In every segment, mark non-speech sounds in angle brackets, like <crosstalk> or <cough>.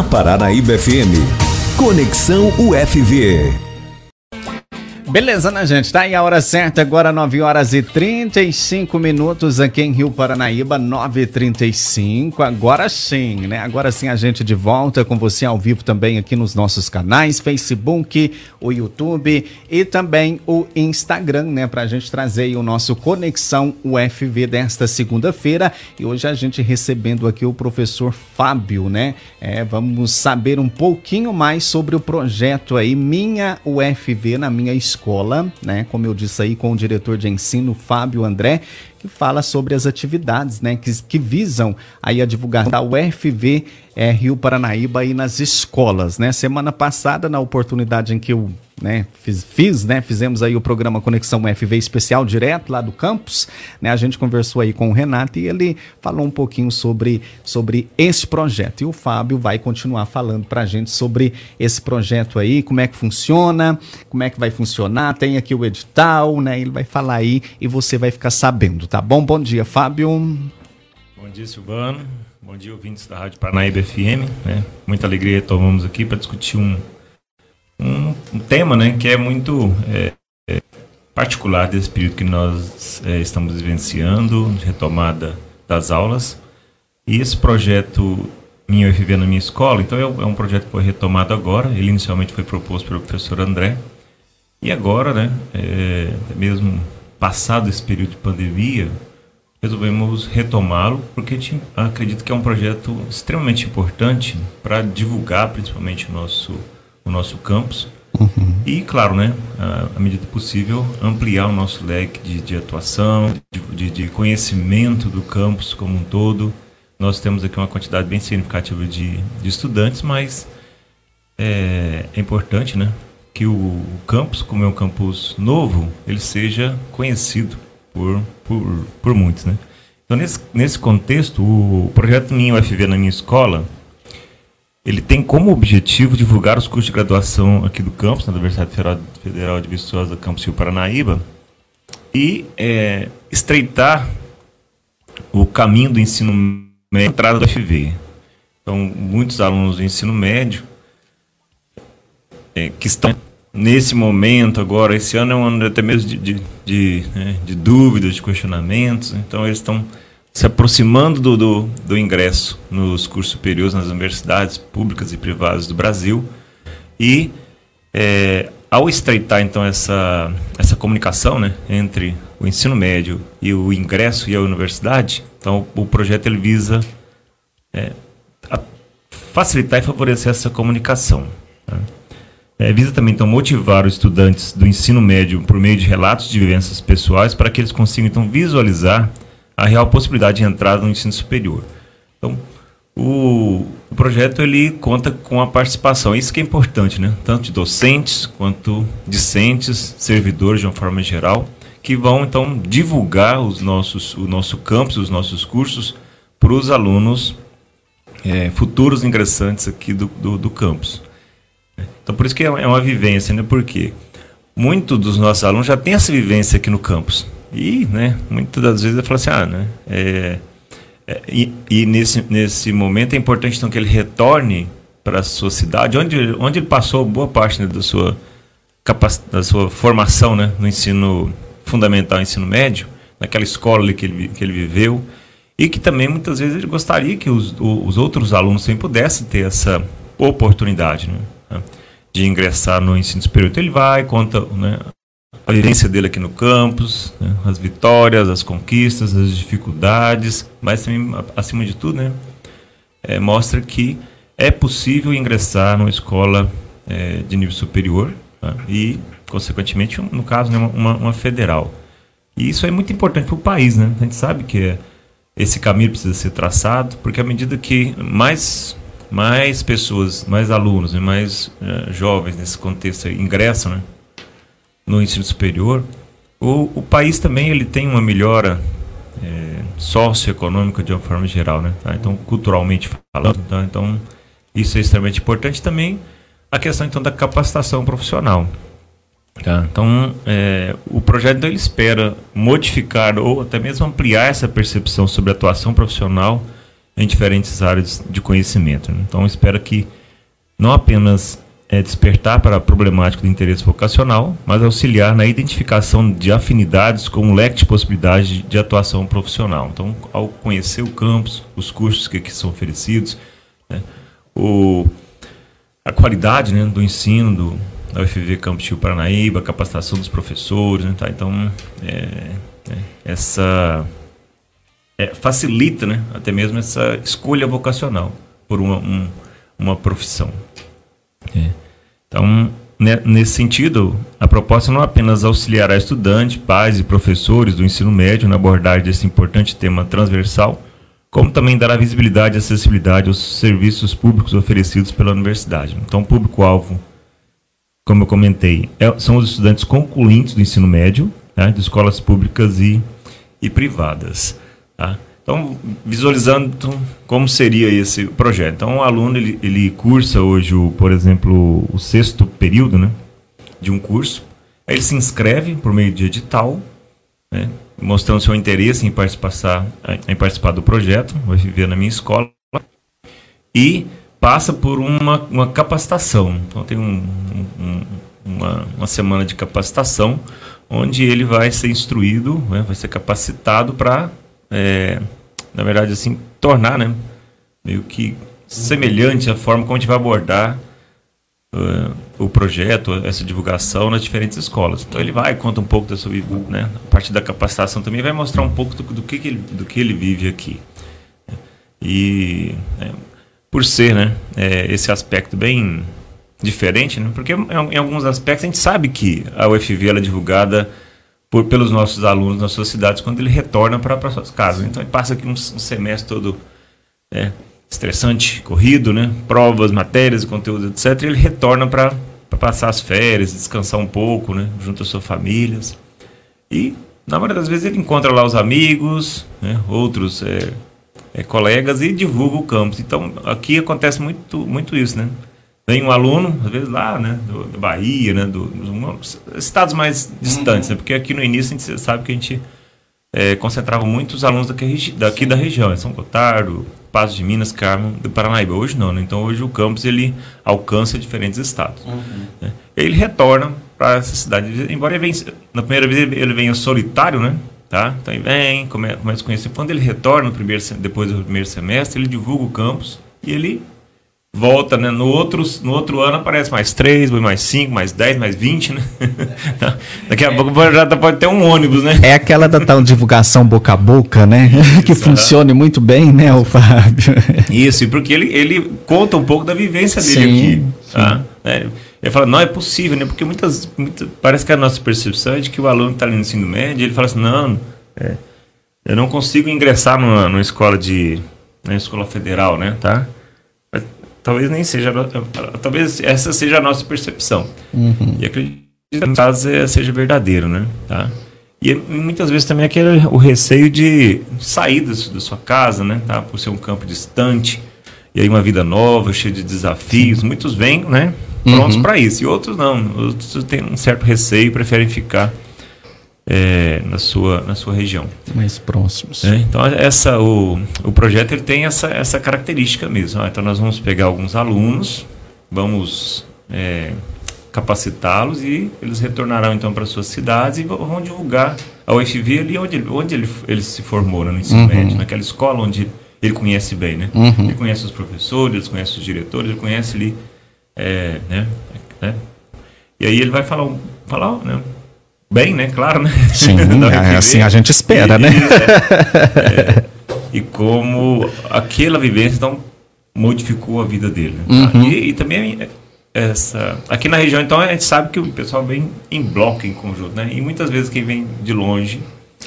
na Paranaíba FM. Conexão UFV. Beleza, né, gente? Tá aí a hora certa, agora 9 horas e 35 minutos aqui em Rio Paranaíba, 9h35. Agora sim, né? Agora sim a gente de volta com você ao vivo também aqui nos nossos canais, Facebook, o YouTube e também o Instagram, né? Pra gente trazer o nosso Conexão UFV desta segunda-feira. E hoje a gente recebendo aqui o professor Fábio, né? É, vamos saber um pouquinho mais sobre o projeto aí, Minha UFV na minha escola escola, né? Como eu disse aí com o diretor de ensino Fábio André, que fala sobre as atividades, né? Que, que visam aí a divulgar da UFV é, Rio Paranaíba aí nas escolas, né? Semana passada, na oportunidade em que eu né, fiz, fiz, né, fizemos aí o programa Conexão UFV especial direto lá do campus, né, a gente conversou aí com o Renato e ele falou um pouquinho sobre, sobre esse projeto. E o Fábio vai continuar falando para a gente sobre esse projeto aí, como é que funciona, como é que vai funcionar, tem aqui o edital, né, ele vai falar aí e você vai ficar sabendo, tá bom? Bom dia, Fábio. Bom dia, Silvano. Bom dia, ouvintes da Rádio Paranaíba FM. Né? Muita alegria retomamos aqui para discutir um, um, um, tema né, que é muito é, é, particular desse período que nós é, estamos vivenciando, de retomada das aulas. E esse projeto Minha UFV na Minha Escola, então é, é um projeto que foi retomado agora. Ele inicialmente foi proposto pelo professor André. E agora, né, é, mesmo passado esse período de pandemia, resolvemos retomá-lo porque acredito que é um projeto extremamente importante para divulgar principalmente o nosso, o nosso campus uhum. e, claro, né, à medida possível, ampliar o nosso leque de, de atuação, de, de, conhecimento do campus como um todo. Nós temos aqui uma quantidade bem significativa de, de estudantes, mas é, é importante né, que o campus, como é um campus novo, ele seja conhecido por, por, por muitos, né? Então, nesse, nesse contexto, o projeto Minha UFV na minha escola, ele tem como objetivo divulgar os cursos de graduação aqui do campus, na Universidade Federal de Viçosa, Campus Rio Paranaíba, e é, estreitar o caminho do ensino médio entrada do UFV. Então, muitos alunos do ensino médio é, que estão nesse momento agora, esse ano é um ano até mesmo de, de, de, né, de dúvidas, de questionamentos, então eles estão se aproximando do, do, do, ingresso nos cursos superiores nas universidades públicas e privadas do Brasil e é, ao estreitar então essa, essa comunicação né, entre o ensino médio e o ingresso e a universidade, então o projeto ele visa é, facilitar e favorecer essa comunicação. Né? É, visa também então motivar os estudantes do ensino médio por meio de relatos de vivências pessoais para que eles consigam então visualizar a real possibilidade de entrada no ensino superior. Então, o, o, projeto ele conta com a participação, isso que é importante, né? Tanto de docentes quanto discentes, servidores de uma forma geral, que vão então divulgar os nossos, o nosso campus, os nossos cursos para os alunos é, futuros ingressantes aqui do, do, do campus. Então, por isso que é, é uma vivência, né? Porque muitos dos nossos alunos já têm essa vivência aqui no campus. E, né, muitas das vezes eu falo assim, ah, né, é, é, e, e, nesse, nesse momento é importante então que ele retorne para a sua cidade, onde, onde ele passou boa parte né, da, sua da sua formação né, no ensino fundamental, ensino médio, naquela escola que ele, que ele viveu, e que também muitas vezes ele gostaria que os, os outros alunos também pudessem ter essa oportunidade. Né? Né, de ingressar no ensino superior. Então ele vai, conta né, a vivência dele aqui no campus, né, as vitórias, as conquistas, as dificuldades, mas também, acima de tudo, né, é, mostra que é possível ingressar numa escola é, de nível superior tá, e, consequentemente, no caso, né, uma, uma federal. E isso é muito importante para o país, né? A gente sabe que é, esse caminho precisa ser traçado, porque à medida que mais mais pessoas, mais alunos e mais uh, jovens nesse contexto ingressam né, no ensino superior, o, o país também ele tem uma melhora é, socioeconômica de uma forma geral, né? Tá? Então, culturalmente falando, tá? então isso é extremamente importante também a questão então da capacitação profissional. Tá? Então, é, o projeto então, ele espera modificar ou até mesmo ampliar essa percepção sobre a atuação profissional em diferentes áreas de conhecimento. Né? Então, espero que não apenas é, despertar para a problemática do interesse vocacional, mas auxiliar na identificação de afinidades com um leque de possibilidades de, de atuação profissional. Então, ao conhecer o campus, os cursos que aqui são oferecidos, né, o, a qualidade né, do ensino do, da UFV Campus Rio Paranaíba, a capacitação dos professores, né, tá? então é, é, essa é, facilita né, até mesmo essa escolha vocacional por uma, um, uma profissão. É. Então, né, nesse sentido, a proposta não apenas auxiliará estudantes, pais e professores do ensino médio na abordagem desse importante tema transversal, como também dará visibilidade e acessibilidade aos serviços públicos oferecidos pela universidade. Então, o público-alvo, como eu comentei, é, são os estudantes concluintes do ensino médio, né, de escolas públicas e, e privadas. Tá? Então, visualizando como seria esse projeto. Então, o aluno ele, ele cursa hoje, o, por exemplo, o sexto período né, de um curso. Aí ele se inscreve por meio de edital, né, mostrando seu interesse em participar, em participar do projeto, vai viver na minha escola, e passa por uma, uma capacitação. Então, tem um, um, uma, uma semana de capacitação, onde ele vai ser instruído, né, vai ser capacitado para. É, na verdade, assim, tornar, né, meio que semelhante à forma como a gente vai abordar uh, o projeto, essa divulgação nas diferentes escolas. Então ele vai, conta um pouco da sua né, a parte da capacitação também vai mostrar um pouco do, do, que, que, ele, do que ele vive aqui. E é, por ser, né, é, esse aspecto bem diferente, né, porque em, em alguns aspectos a gente sabe que a UFV ela é divulgada por, pelos nossos alunos nas suas cidades quando ele retorna para suas casas. Então ele passa aqui um, um semestre todo é, estressante, corrido, né? provas, matérias, conteúdo, etc. E ele retorna para passar as férias, descansar um pouco, né? junto às suas famílias. E na maioria das vezes ele encontra lá os amigos, né? outros é, é, colegas e divulga o campus. Então aqui acontece muito, muito isso, né? Vem um aluno, às vezes lá, né, do, da Bahia, né, do, dos estados mais distantes, uhum. né, porque aqui no início a gente sabe que a gente é, concentrava muitos alunos daqui, daqui da região, São Gotardo, Passo de Minas, Carmo, do Paranaíba. Hoje não, né? então hoje o campus ele alcança diferentes estados. Uhum. Né? Ele retorna para essa cidade, embora ele venha, na primeira vez ele venha solitário, né? Tá? Então ele vem, come, começa a conhecer. Quando ele retorna no primeiro, depois do primeiro semestre, ele divulga o campus e ele volta, né? No outro, no outro ano aparece mais 3, mais 5, mais 10, mais 20, né? <laughs> Daqui a pouco já pode ter um ônibus, né? É aquela da tal divulgação boca a boca, né? <laughs> Isso, que funcione muito bem, né, o Fábio? Isso, e porque ele, ele conta um pouco da vivência dele sim, aqui. Tá? É, ele fala, não, é possível, né? Porque muitas, muitas, Parece que a nossa percepção é de que o aluno está ali no ensino médio, ele fala assim, não, é, eu não consigo ingressar numa, numa escola de. na escola federal, né? Tá? Talvez nem seja, talvez essa seja a nossa percepção. Uhum. E acredito que no caso é, seja verdadeiro, né? Tá? E muitas vezes também aquele o receio de sair da, sua casa, né? Tá? Por ser um campo distante e aí uma vida nova, cheia de desafios. Muitos vêm, né? Prontos uhum. para isso e outros não. Outros têm um certo receio preferem ficar é, na, sua, na sua região. Mais próximos. É, então, essa, o, o projeto ele tem essa, essa característica mesmo. Ah, então, nós vamos pegar alguns alunos, vamos é, capacitá-los e eles retornarão então para suas cidades e vão divulgar a UFV ali onde, onde ele, ele se formou, né, no ensino uhum. médio, naquela escola onde ele conhece bem, né? Uhum. Ele conhece os professores, ele conhece os diretores, ele conhece ali, é, né, né? E aí ele vai falar, falar né, bem, né? Claro, né? Sim, <laughs> é, assim a gente espera, e, né? É, e como aquela vivência então modificou a vida dele. Né? Uhum. E, e, também essa aqui na região então a gente sabe que o pessoal vem em bloco, em conjunto, né? E muitas vezes quem vem de longe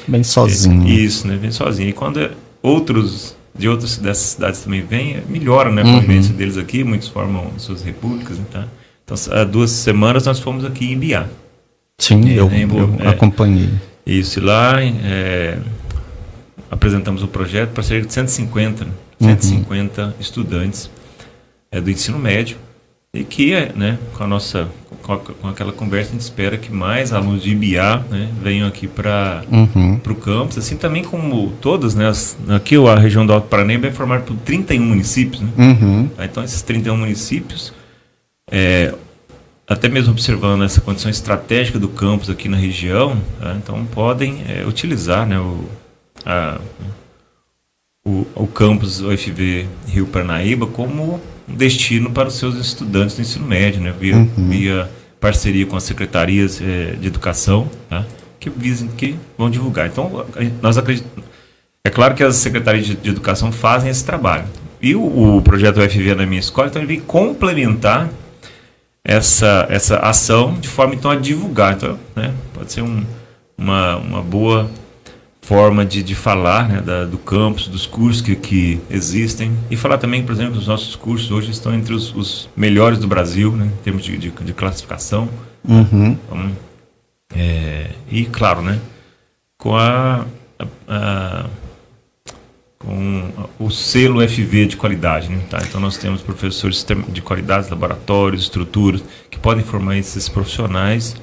vem sozinho. É, isso, né? Vem sozinho. E quando outros de outras dessas cidades também vêm, melhora né, a uhum. convivência deles aqui, muitos formam suas repúblicas, então. Então, há duas semanas nós fomos aqui em Biá. Sim, eu, eu é, acompanhei. Isso, lá é, apresentamos o projeto para cerca de 150, 150 uhum. estudantes é, do ensino médio e que, né, com a nossa com, a, com, aquela conversa, a gente espera que mais alunos de IBA né, venham aqui para Uhum. o campus, assim também como todas, né? as- aqui a região do Alto Paranaíba é formada por 31 municípios, né? Uhum. Então, esses 31 municípios, é, até mesmo observando essa condição estratégica do campus aqui na região, tá, então podem é, utilizar né, o, a- o, o campus UFV Rio Paranaíba como um destino para os seus estudantes do ensino médio, né, via, via parceria com as secretarias é, de educação, tá, que, visem, que vão divulgar. Então, nós acreditamos. É claro que as secretarias de, de educação fazem esse trabalho. E o, o projeto UFV na minha escola, então, ele vem complementar essa, essa ação de forma então a divulgar. Então, né, pode ser um, uma, uma boa forma de, de falar né, da, do campus, dos cursos que, que existem. E falar também, por exemplo, os nossos cursos hoje estão entre os, os melhores do Brasil, né, em termos de, de, de classificação. Uhum. Então, é, e claro, né, com a, a- a- com o selo FV de qualidade, né, tá? Então nós temos professores de qualidade, laboratórios, estruturas que podem formar esses profissionais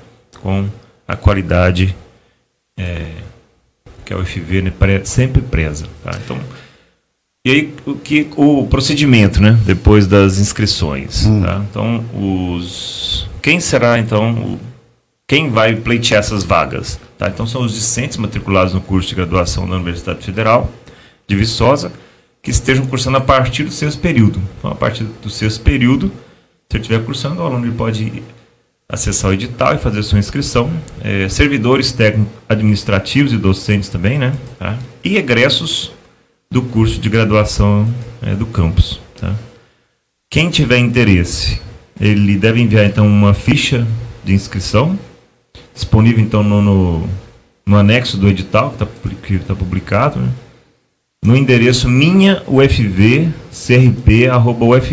com a qualidade é, que a UFV né, pre- sempre preza, tá? Então e aí o que o procedimento, né, depois das inscrições, tá? Então os quem será então o, quem vai pleitear essas vagas? Tá? Então são os discentes matriculados no curso de graduação da Universidade Federal de Viçosa que estejam cursando a partir do sexto período. Então, a partir do sexto período, se ele estiver cursando, o aluno ele pode acessar o edital e fazer sua inscrição. É, servidores técnicos administrativos e docentes também, né? Tá? E egressos do curso de graduação é, do campus. Tá? Quem tiver interesse, ele deve enviar então uma ficha de inscrição, disponível então no, no, no anexo do edital que está publicado, né? No endereço minha ufv crp@ufv.br.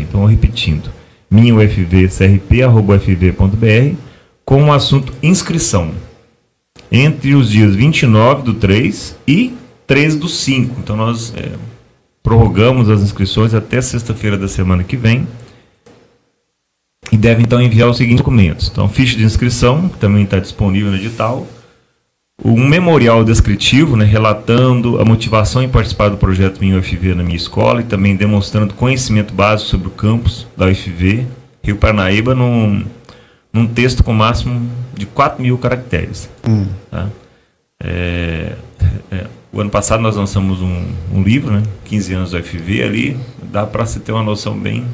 Então, repetindo, minha ufv crp@ufv.br com o assunto inscrição entre os dias 29 do 3 e 13 do 5. Então, nós é, prorrogamos as inscrições até sexta-feira da semana que vem. E deve então enviar os seguintes documentos. Então, ficha de inscrição, que também está disponível no edital. Um memorial descritivo, né, relatando a motivação em participar do projeto Minha UFV na minha escola e também demonstrando conhecimento básico sobre o campus da UFV, Rio Paranaíba, num, num texto com máximo de 4 mil caracteres. Tá? É, é, o ano passado nós lançamos um, um livro, né, 15 anos da UFV, ali dá para se ter uma noção bem,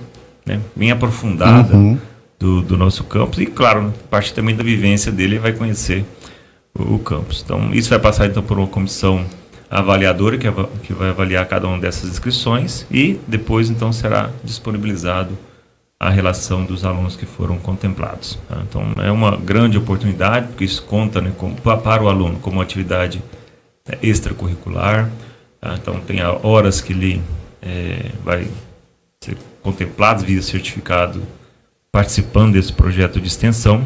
né, bem aprofundada Uhum. do, do nosso campus e, claro, partir também da vivência dele, ele vai conhecer o, campus. Então, isso vai passar então por uma comissão avaliadora que, que vai avaliar cada uma dessas inscrições e depois então será disponibilizado a relação dos alunos que foram contemplados. tá? Então, é uma grande oportunidade, porque isso conta né, pa- para o aluno como atividade né, extracurricular. tá? Então, tem horas que ele eh, vai ser contemplado via certificado participando desse projeto de extensão.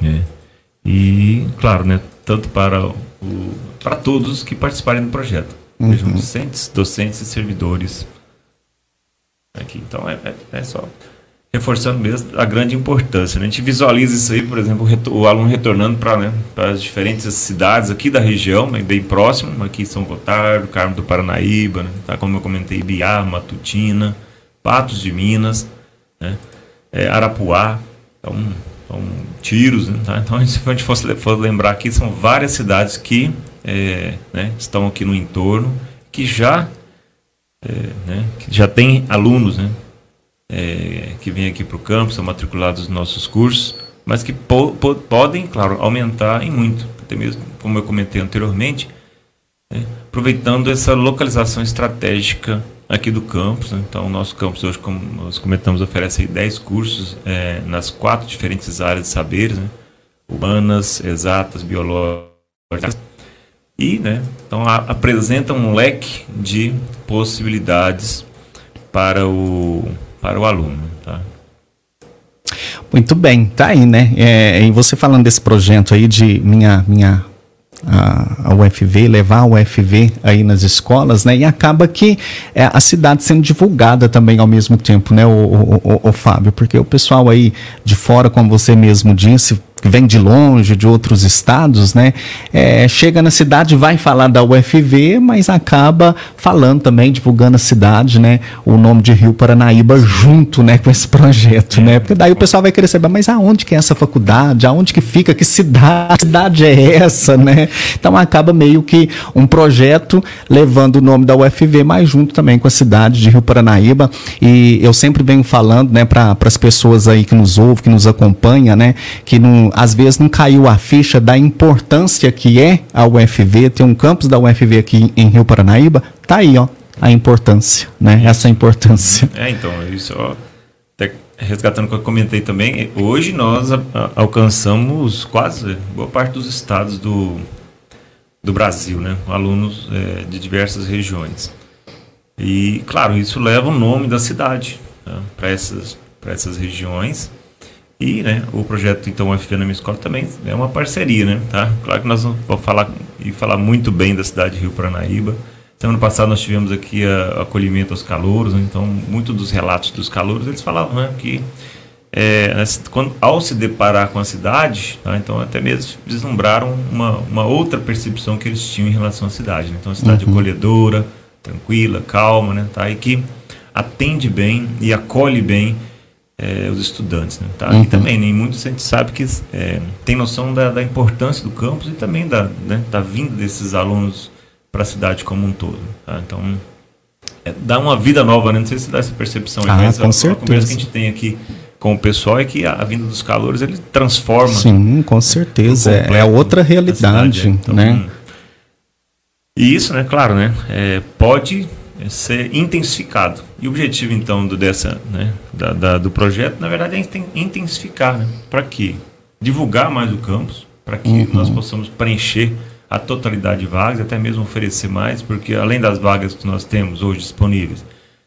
né? E, claro, né, tanto para, o, para todos que participarem do projeto, sejam docentes, docentes e servidores aqui. Então, é, é, é só reforçando mesmo a grande importância. né? A gente visualiza isso aí, por exemplo, o, aluno retornando para né, as diferentes cidades aqui da região, né, bem próximo, aqui São Gotardo, Carmo do Paranaíba, né, tá, como eu comentei, Biá, Matutina, Patos de Minas, né, é, Arapuá, então, então, tiros. Né, tá? Então, se a gente le- for lembrar aqui, são várias cidades que é, né, estão aqui no entorno, que já, é, né, que já tem alunos, né, é, que vêm aqui para o campus, são matriculados nos nossos cursos, mas que po- po- podem, claro, aumentar em muito, até mesmo, como eu comentei anteriormente, né, aproveitando essa localização estratégica aqui do campus. né. Então, o nosso campus hoje, como nós comentamos, oferece aí 10 cursos é, nas quatro diferentes áreas de saberes, né, humanas, exatas, biológicas, e né, então, a- apresenta um leque de possibilidades para o, para o aluno. Tá? Muito bem, tá aí, né? É, e você falando desse projeto aí de minha minha a, a, UFV, levar a UFV aí nas escolas, né? E acaba que é, a cidade sendo divulgada também ao mesmo tempo, né, o, o, o, o Fábio? Porque o pessoal aí de fora, como você mesmo disse, que vem de longe, de outros estados, né? É, chega na cidade, vai falar da UFV, mas acaba falando também, divulgando a cidade, né? O nome de Rio Paranaíba junto, né? Com esse projeto, né? Porque daí o pessoal vai querer saber, mas aonde que é essa faculdade? Aonde que fica? Que cidade, cidade é essa, né? Então acaba meio que um projeto levando o nome da UFV, mas junto também com a cidade de Rio Paranaíba. E eu sempre venho falando, né? Para as pessoas aí que nos ouvem, que nos acompanham, né? Que não às vezes não caiu a ficha da importância que é a UFV, tem um campus da UFV aqui em Rio Paranaíba, tá aí, ó, a importância, né? Essa importância. É, então, isso, ó, resgatando o que eu comentei também, hoje nós a, a, alcançamos quase boa parte dos estados do, do Brasil, né? Alunos é, de diversas regiões. E, claro, isso leva o nome da cidade tá? para essas, essas regiões. E né, o projeto então UFV na minha escola também é uma parceria, né? Tá? Claro que nós vamos falar e falar muito bem da cidade de Rio Paranaíba. Semana passada nós tivemos aqui a, acolhimento aos calouros, né? então muito dos relatos dos calouros eles falavam né, que é, quando, ao se deparar com a cidade, tá? então até mesmo vislumbraram uma, uma outra percepção que eles tinham em relação à cidade. Né? Então, uma cidade uhum. acolhedora, tranquila, calma, né? tá? e que atende bem e acolhe bem é, os estudantes. Né? Tá? Uhum. E também, nem muitos a gente sabe que é, tem noção da, da, importância do campus e também da, né, da vinda desses alunos para a cidade como um todo. Tá? Então, é, dá uma vida nova, né? não sei se dá essa percepção. Ah, mas com a, certeza. a conversa que a gente tem aqui com o pessoal é que a, a vinda dos calores ele transforma. Sim, com certeza. É, é outra realidade. Cidade, então, né? E isso, né, claro, né, é, pode é ser intensificado. E o objetivo, então, do, dessa, né, da, da, do projeto, na verdade, é intensificar. Né? Para quê? Divulgar mais o campus, para que uhum. nós possamos preencher a totalidade de vagas, até mesmo oferecer mais, porque além das vagas que nós temos hoje disponíveis,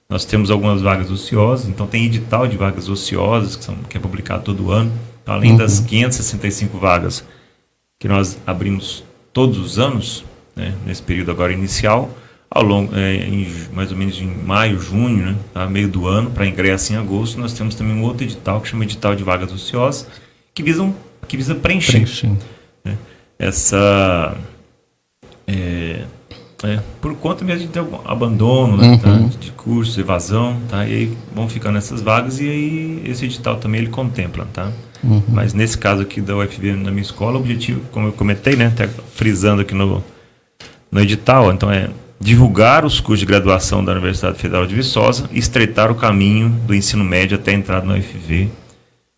nós temos algumas vagas ociosas, então tem edital de vagas ociosas, que, são, que é publicado todo ano. Então, além uhum. das 565 vagas que nós abrimos todos os anos, né, nesse período agora inicial, ao longo, é, em, mais ou menos em maio, junho, né, tá, meio do ano, para ingresso em agosto, nós temos também um outro edital que chama edital de vagas ociosas, que visam que visa preencher, preencher. Né, essa é, é, por conta mesmo de ter algum abandono né, tá, uhum. tá, de curso, evasão, tá, e aí vão ficando essas vagas e aí esse edital também ele contempla, tá? Uhum. Mas nesse caso aqui da UFV na minha escola, o objetivo, como eu comentei, né, até frisando aqui no, no edital, então é divulgar os cursos de graduação da Universidade Federal de Viçosa e estreitar o caminho do ensino médio até a entrada na UFV,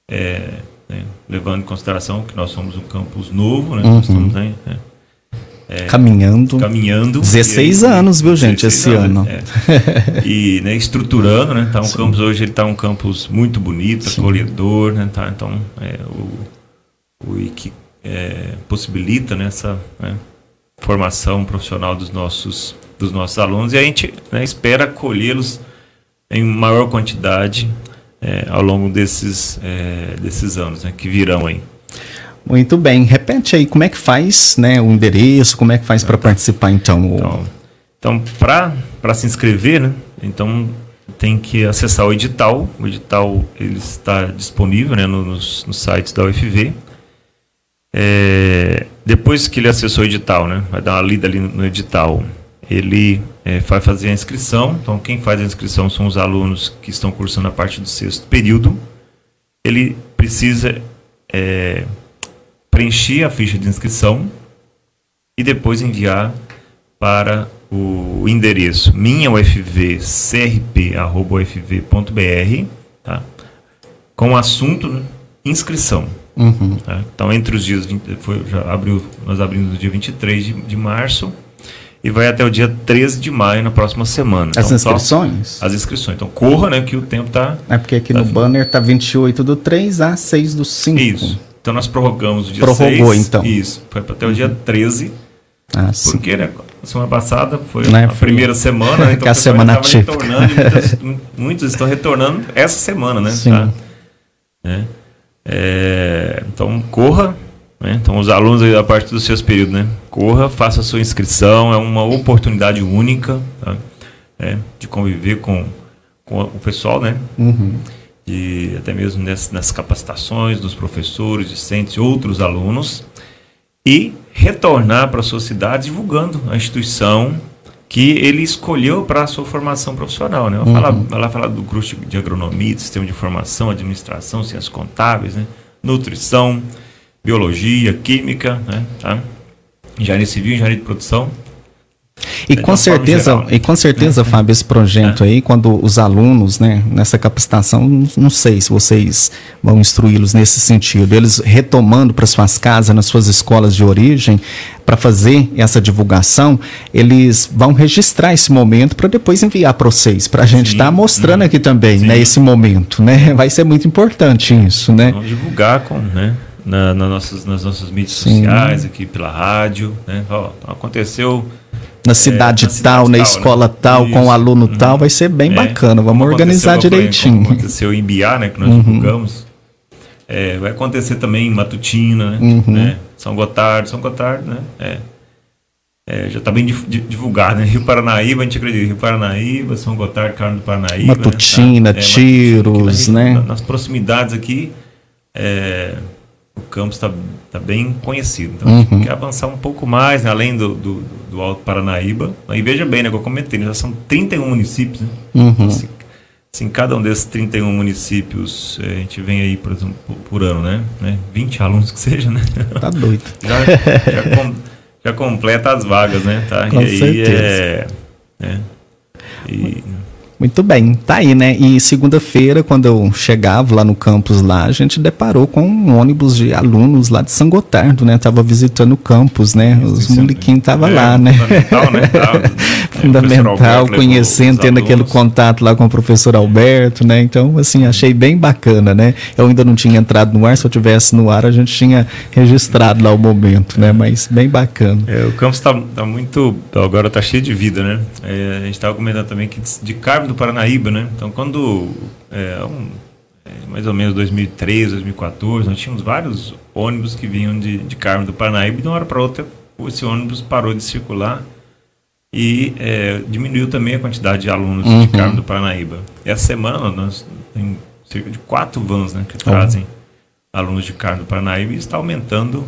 é, né, levando em consideração que nós somos um campus novo, né, uhum. estamos né, é, caminhando. Caminhando. 16 aí, anos, viu, gente, esse anos, ano. É. e né, estruturando, né? Tá um Sim. campus hoje, ele está um campus muito bonito, Sim. acolhedor, né? Tá, então, é, o, o que é, possibilita né, essa né, formação profissional dos nossos dos nossos alunos e a gente né, espera colhê-los em maior quantidade é, ao longo desses, é, desses anos né, que virão aí. Muito bem. Repete aí como é que faz né, o endereço, como é que faz para participar então? Então, então para se inscrever, né, então tem que acessar o edital. O edital ele está disponível né, nos, nos sites da UFV. É, depois que ele acessou o edital, né, vai dar uma lida ali no edital ele é, vai fazer a inscrição. Então, quem faz a inscrição são os alunos que estão cursando a parte do sexto período. Ele precisa é, preencher a ficha de inscrição e depois enviar para o endereço minhaufvcrp.ufv.br tá? com o assunto inscrição. Uhum. Tá? Então, entre os dias, 20, foi, já abriu, nós abrimos no dia 23 de, de março e vai até o dia 13 de maio na próxima semana. As então, inscrições? as inscrições. Então corra, né, que o tempo está... É porque aqui tá no banner está 28 do 3 a 6 do 5. Isso. Então nós prorrogamos o dia Prorrogou, 6. então. Isso. Foi até o dia 13. Ah, sim. Porque, né, semana passada foi né, a foi primeira semana, né, <laughs> então que a semana típica. Muitos, <laughs> muitos, estão retornando essa semana, né? Sim. Tá? É. É, então corra, Né? Então, os alunos, a partir dos seus períodos, né? corra, faça a sua inscrição, é uma oportunidade única tá? é, de conviver com, com o pessoal, né? Uhum. E até mesmo nessas, nessas capacitações dos professores, discentes e outros alunos, e retornar para a sua cidade divulgando a instituição que ele escolheu para a sua formação profissional. Né? Vai, Uhum. falar, vai lá falar do curso de agronomia, de sistema de informação, administração, ciências contábeis, né? nutrição, biologia, química, né? tá? engenharia civil, engenharia de produção. E É, com certeza, geral, né? e com certeza, Fábio, esse projeto aí, quando os alunos, né, nessa capacitação, não- sei se vocês vão instruí-los nesse sentido, eles retomando para suas casas, nas suas escolas de origem, para fazer essa divulgação, eles vão registrar esse momento para depois enviar para vocês, para a gente estar mostrando hum, aqui também, sim. né, esse momento, né? Vai ser muito importante isso, né? Vamos divulgar com, né? Na, na nossas, nas nossas mídias Sim. sociais, aqui pela rádio. Né? Ó, aconteceu Na cidade na tal, cidade na tal, escola né? tal, com o Isso. aluno Uhum. tal, vai ser bem É, bacana. Vamos como organizar direitinho. Uhum. Como aconteceu em Biá, né, que nós divulgamos. É, vai acontecer também em Matutina, né, Uhum. né, São Gotardo, São Gotardo, né? É, É, já está bem divulgado, né? Rio Paranaíba, a gente acredita, Rio Paranaíba, São Gotardo, Carmo do Paranaíba. Matutina, né? Tá? Tiros, aqui na né? Nas proximidades aqui, é, o campus está tá bem conhecido. Então, a gente Uhum. quer avançar um pouco mais, né? além do, do, do Alto Paranaíba. E veja bem, né? que eu comentei, né, já são 31 municípios, né? Uhum. Se, se em cada um desses 31 municípios eh, a gente vem aí, por exemplo, por, por ano, né? né? 20 alunos que seja, né? Tá doido. <laughs> já, já, com- já completa as vagas, né? Tá? Com e aí certeza. é. né? E, Muito bem, tá aí, né? E segunda-feira, quando eu chegava lá no campus lá, a gente deparou com um ônibus de alunos lá de São Gotardo, né? Tava visitando o campus, né? Os é- molequinhos tava é, lá, né? Fundamental, né? <laughs> Tá, é, Fundamental, conhecendo, tendo aquele contato lá com o professor Alberto, né? Então, assim, achei bem bacana, né? Eu ainda não tinha entrado no ar, se eu tivesse no ar, a gente tinha registrado lá o momento, né? Mas bem bacana. É, o campus está tá muito. Agora está cheio de vida, né? É, a gente estava comentando também que de Carmo do Paranaíba, né? Então, quando. É, um, é, mais ou menos 2013, 2014, nós tínhamos vários ônibus que vinham de, de Carmo do Paranaíba e de uma hora para outra esse ônibus parou de circular e é, diminuiu também a quantidade de alunos Uhum. de Carmo do Paranaíba. Essa semana nós temos cerca de quatro vans né, que trazem alunos de Carmo do Paranaíba e está aumentando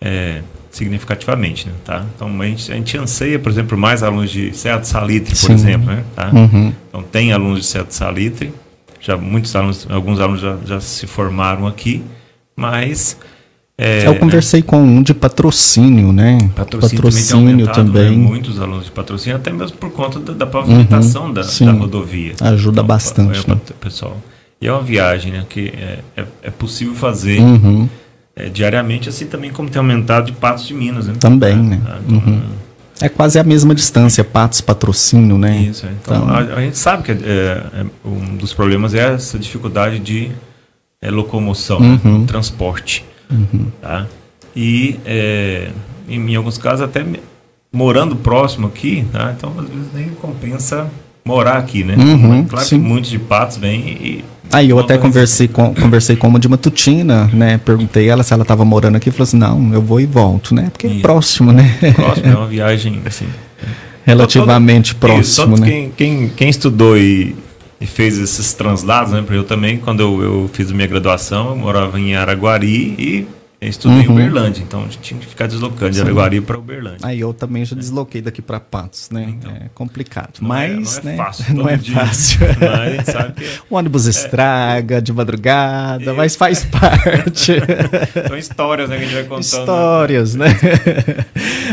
é, significativamente, né, tá? Então a gente, a gente anseia, por exemplo, mais alunos de do Salitre, por Sim. exemplo, né, tá? Uhum. Então tem alunos de do Salitre, já muitos alunos, alguns alunos já, já se formaram aqui, mas é, eu conversei com um de patrocínio, né? né, patrocínio, também, tem aumentado, também. né, muitos alunos de patrocínio, até mesmo por conta da, da pavimentação da, sim. da rodovia. Ajuda bastante, é, né? pessoal. E é uma viagem, né, que é, é, é possível fazer Uhum. é, diariamente, assim também como tem aumentado de Patos de Minas, né? Também, Tá, né? tá, então, Uhum. É quase a mesma distância, Patos patrocínio, né? Isso, é. então, Então- a, a gente sabe que é, é, um dos problemas é essa dificuldade de é, locomoção, né? Uhum. transporte, tá? E é, em, alguns casos até morando próximo aqui, tá? Então às vezes nem compensa morar aqui, né? Uhum, claro sim. que muitos de Patos vêm e Aí eu até a conversei com, conversei com uma de Matutina, né? Perguntei ela se ela estava morando aqui, falou assim, não, eu vou e volto, né? Porque é próximo, né? <laughs> próximo, é uma viagem assim. Relativamente Todo- próximo, né? Quem, quem, quem estudou e, e fez esses translados, né? Porque eu também, quando eu, eu fiz a minha graduação, eu morava em Araguari e eu estudei em Uhum. Uberlândia. Então a gente tinha que ficar deslocando de Araguari para Uberlândia. Aí eu também já desloquei daqui para Patos, né? Então. é complicado, Não é- mas não é né? fácil <laughs> não é dia. fácil. <laughs> Mas sabe que é. <laughs> O ônibus estraga de madrugada, mas faz parte. São histórias né, que a gente vai contando. Histórias, né?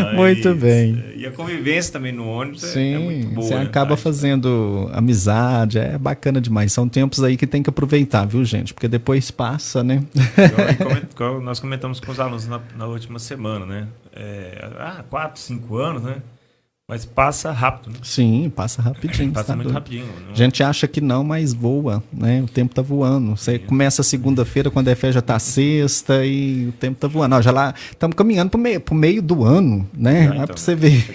Mas- Muito bem. E a convivência também no ônibus é- Sim, é, muito boa. você né? acaba fazendo amizade, é bacana demais. São tempos aí que tem que aproveitar, viu, gente? Porque depois passa, né? Nós comentamos com os alunos na, na última semana, né? É, ah, quatro, cinco anos, né? Mas passa rápido, né? Sim, passa rapidinho. Passa tá muito doido. rapidinho. Não- A gente acha que não, mas voa, né? O tempo tá voando. Você começa segunda-feira, quando é fé já tá sexta e o tempo tá voando. Ó, já lá, estamos caminhando pro meio, pro meio do ano, né? Ah, então, pra você ver.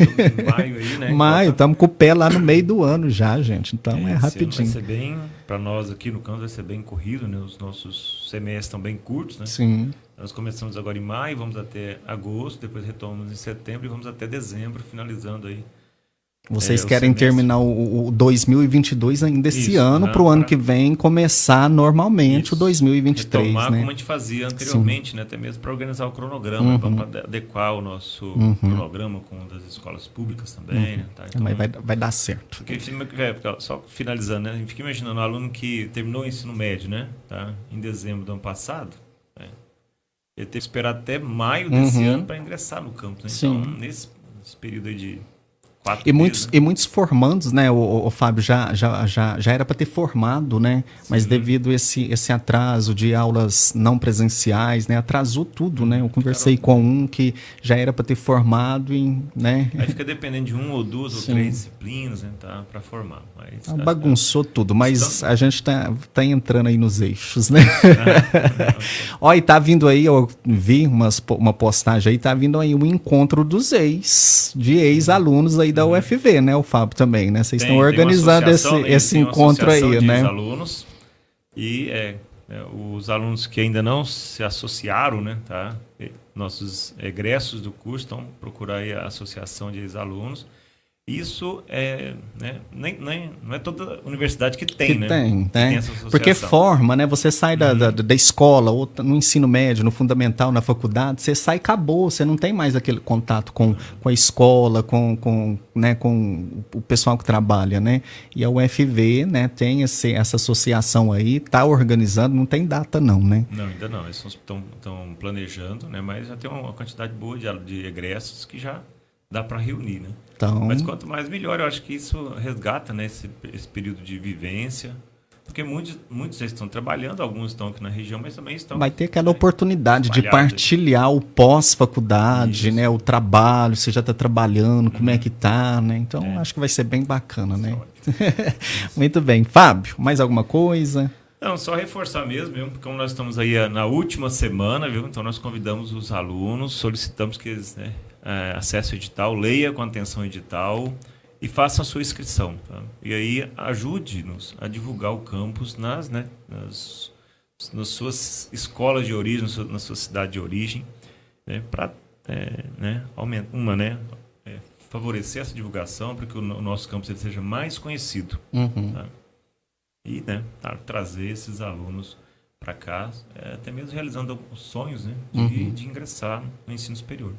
Maio aí, né? <laughs> Maio, estamos com o pé lá no meio do ano já, gente. Então é, ano rapidinho. Vai ser bem para nós aqui no campus vai ser bem corrido, né? Os nossos semestres estão bem curtos, né? Sim. Nós começamos agora em maio, vamos até agosto, depois retomamos em setembro e vamos até dezembro, finalizando aí vocês é, querem terminar o, o 2022 ainda esse Isso, ano, para o ano que vem começar normalmente Isso. o 2023. Retomar né? como a gente fazia anteriormente, Sim. né? até mesmo para organizar o cronograma, uhum. para adequar o nosso uhum. cronograma com o das escolas públicas também. Uhum. Né? Tá? Então, Mas vai, vai dar certo. Porque, é, só finalizando, né? a gente fica imaginando o um aluno que terminou o ensino médio né? tá? em dezembro do ano passado, né? ele teve que esperar até maio desse uhum. ano para ingressar no campus. Né? Então, nesse, nesse período aí de Quatro e muitos, né? e muitos formandos, né, o, o, Fábio, já, já, já, já era para ter formado, né? Sim. Mas devido a esse, esse atraso de aulas não presenciais, né? Atrasou tudo, né? Eu conversei com um que já era para ter formado em, né? Aí fica dependendo de um ou duas Sim. ou três disciplinas, né, tá, para formar. Mas, ah, bagunçou que... tudo, mas então... a gente tá, tá entrando aí nos eixos, né? <laughs> Olha, e tá vindo aí, eu vi umas, uma postagem aí, tá vindo aí um encontro dos ex, de ex-alunos aí da UFV, né? O Fábio também, né? Vocês estão organizando esse, né? esse encontro aí, né? alunos e é, é, os alunos que ainda não se associaram, né? Tá? Nossos egressos do curso estão procurar a associação de ex-alunos isso é, né, nem, nem, não é toda universidade que tem, que né? Tem, tem. Porque forma, né? Você sai da, uhum. da, da, escola, ou no ensino médio, no fundamental, na faculdade, você sai e acabou, você não tem mais aquele contato com, com a escola, com, com, né, com o pessoal que trabalha, né? E a UFV, né, tem esse, essa associação aí, tá organizando, não tem data não, né? Não, ainda não, eles estão planejando, né? Mas já tem uma quantidade boa de, de egressos que já dá para reunir, né? Então... Mas quanto mais melhor, eu acho que isso resgata né, esse, esse período de vivência. Porque muitos, muitos já estão trabalhando, alguns estão aqui na região, mas também estão. Vai ter aquela né, oportunidade de partilhar o pós-faculdade, né? O trabalho, você já está trabalhando, como é que tá, né? Então é. acho que vai ser bem bacana, né? <laughs> Muito bem. Fábio, mais alguma coisa? Não, só reforçar mesmo, viu? como nós estamos aí eh, na última semana, viu? Então nós convidamos os alunos, solicitamos que eles né, é, acesse o edital, leia com atenção o edital e faça a sua inscrição. Tá? E aí ajude-nos a divulgar o campus nas, né, nas, nas suas escolas de origem, na sua cidade de origem, né, para é, né, aumentar, uma, né, é, favorecer essa divulgação para que o, o, nosso campus ele seja mais conhecido. Uhum. Tá? E né, tá, trazer esses alunos para cá, é, até mesmo realizando alguns sonhos né, de, uhum. de ingressar no ensino superior.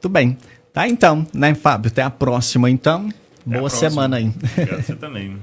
Muito bem. Tá então, né, Fábio? Até a próxima, então. Até Boa próxima. semana aí. Obrigado, você também.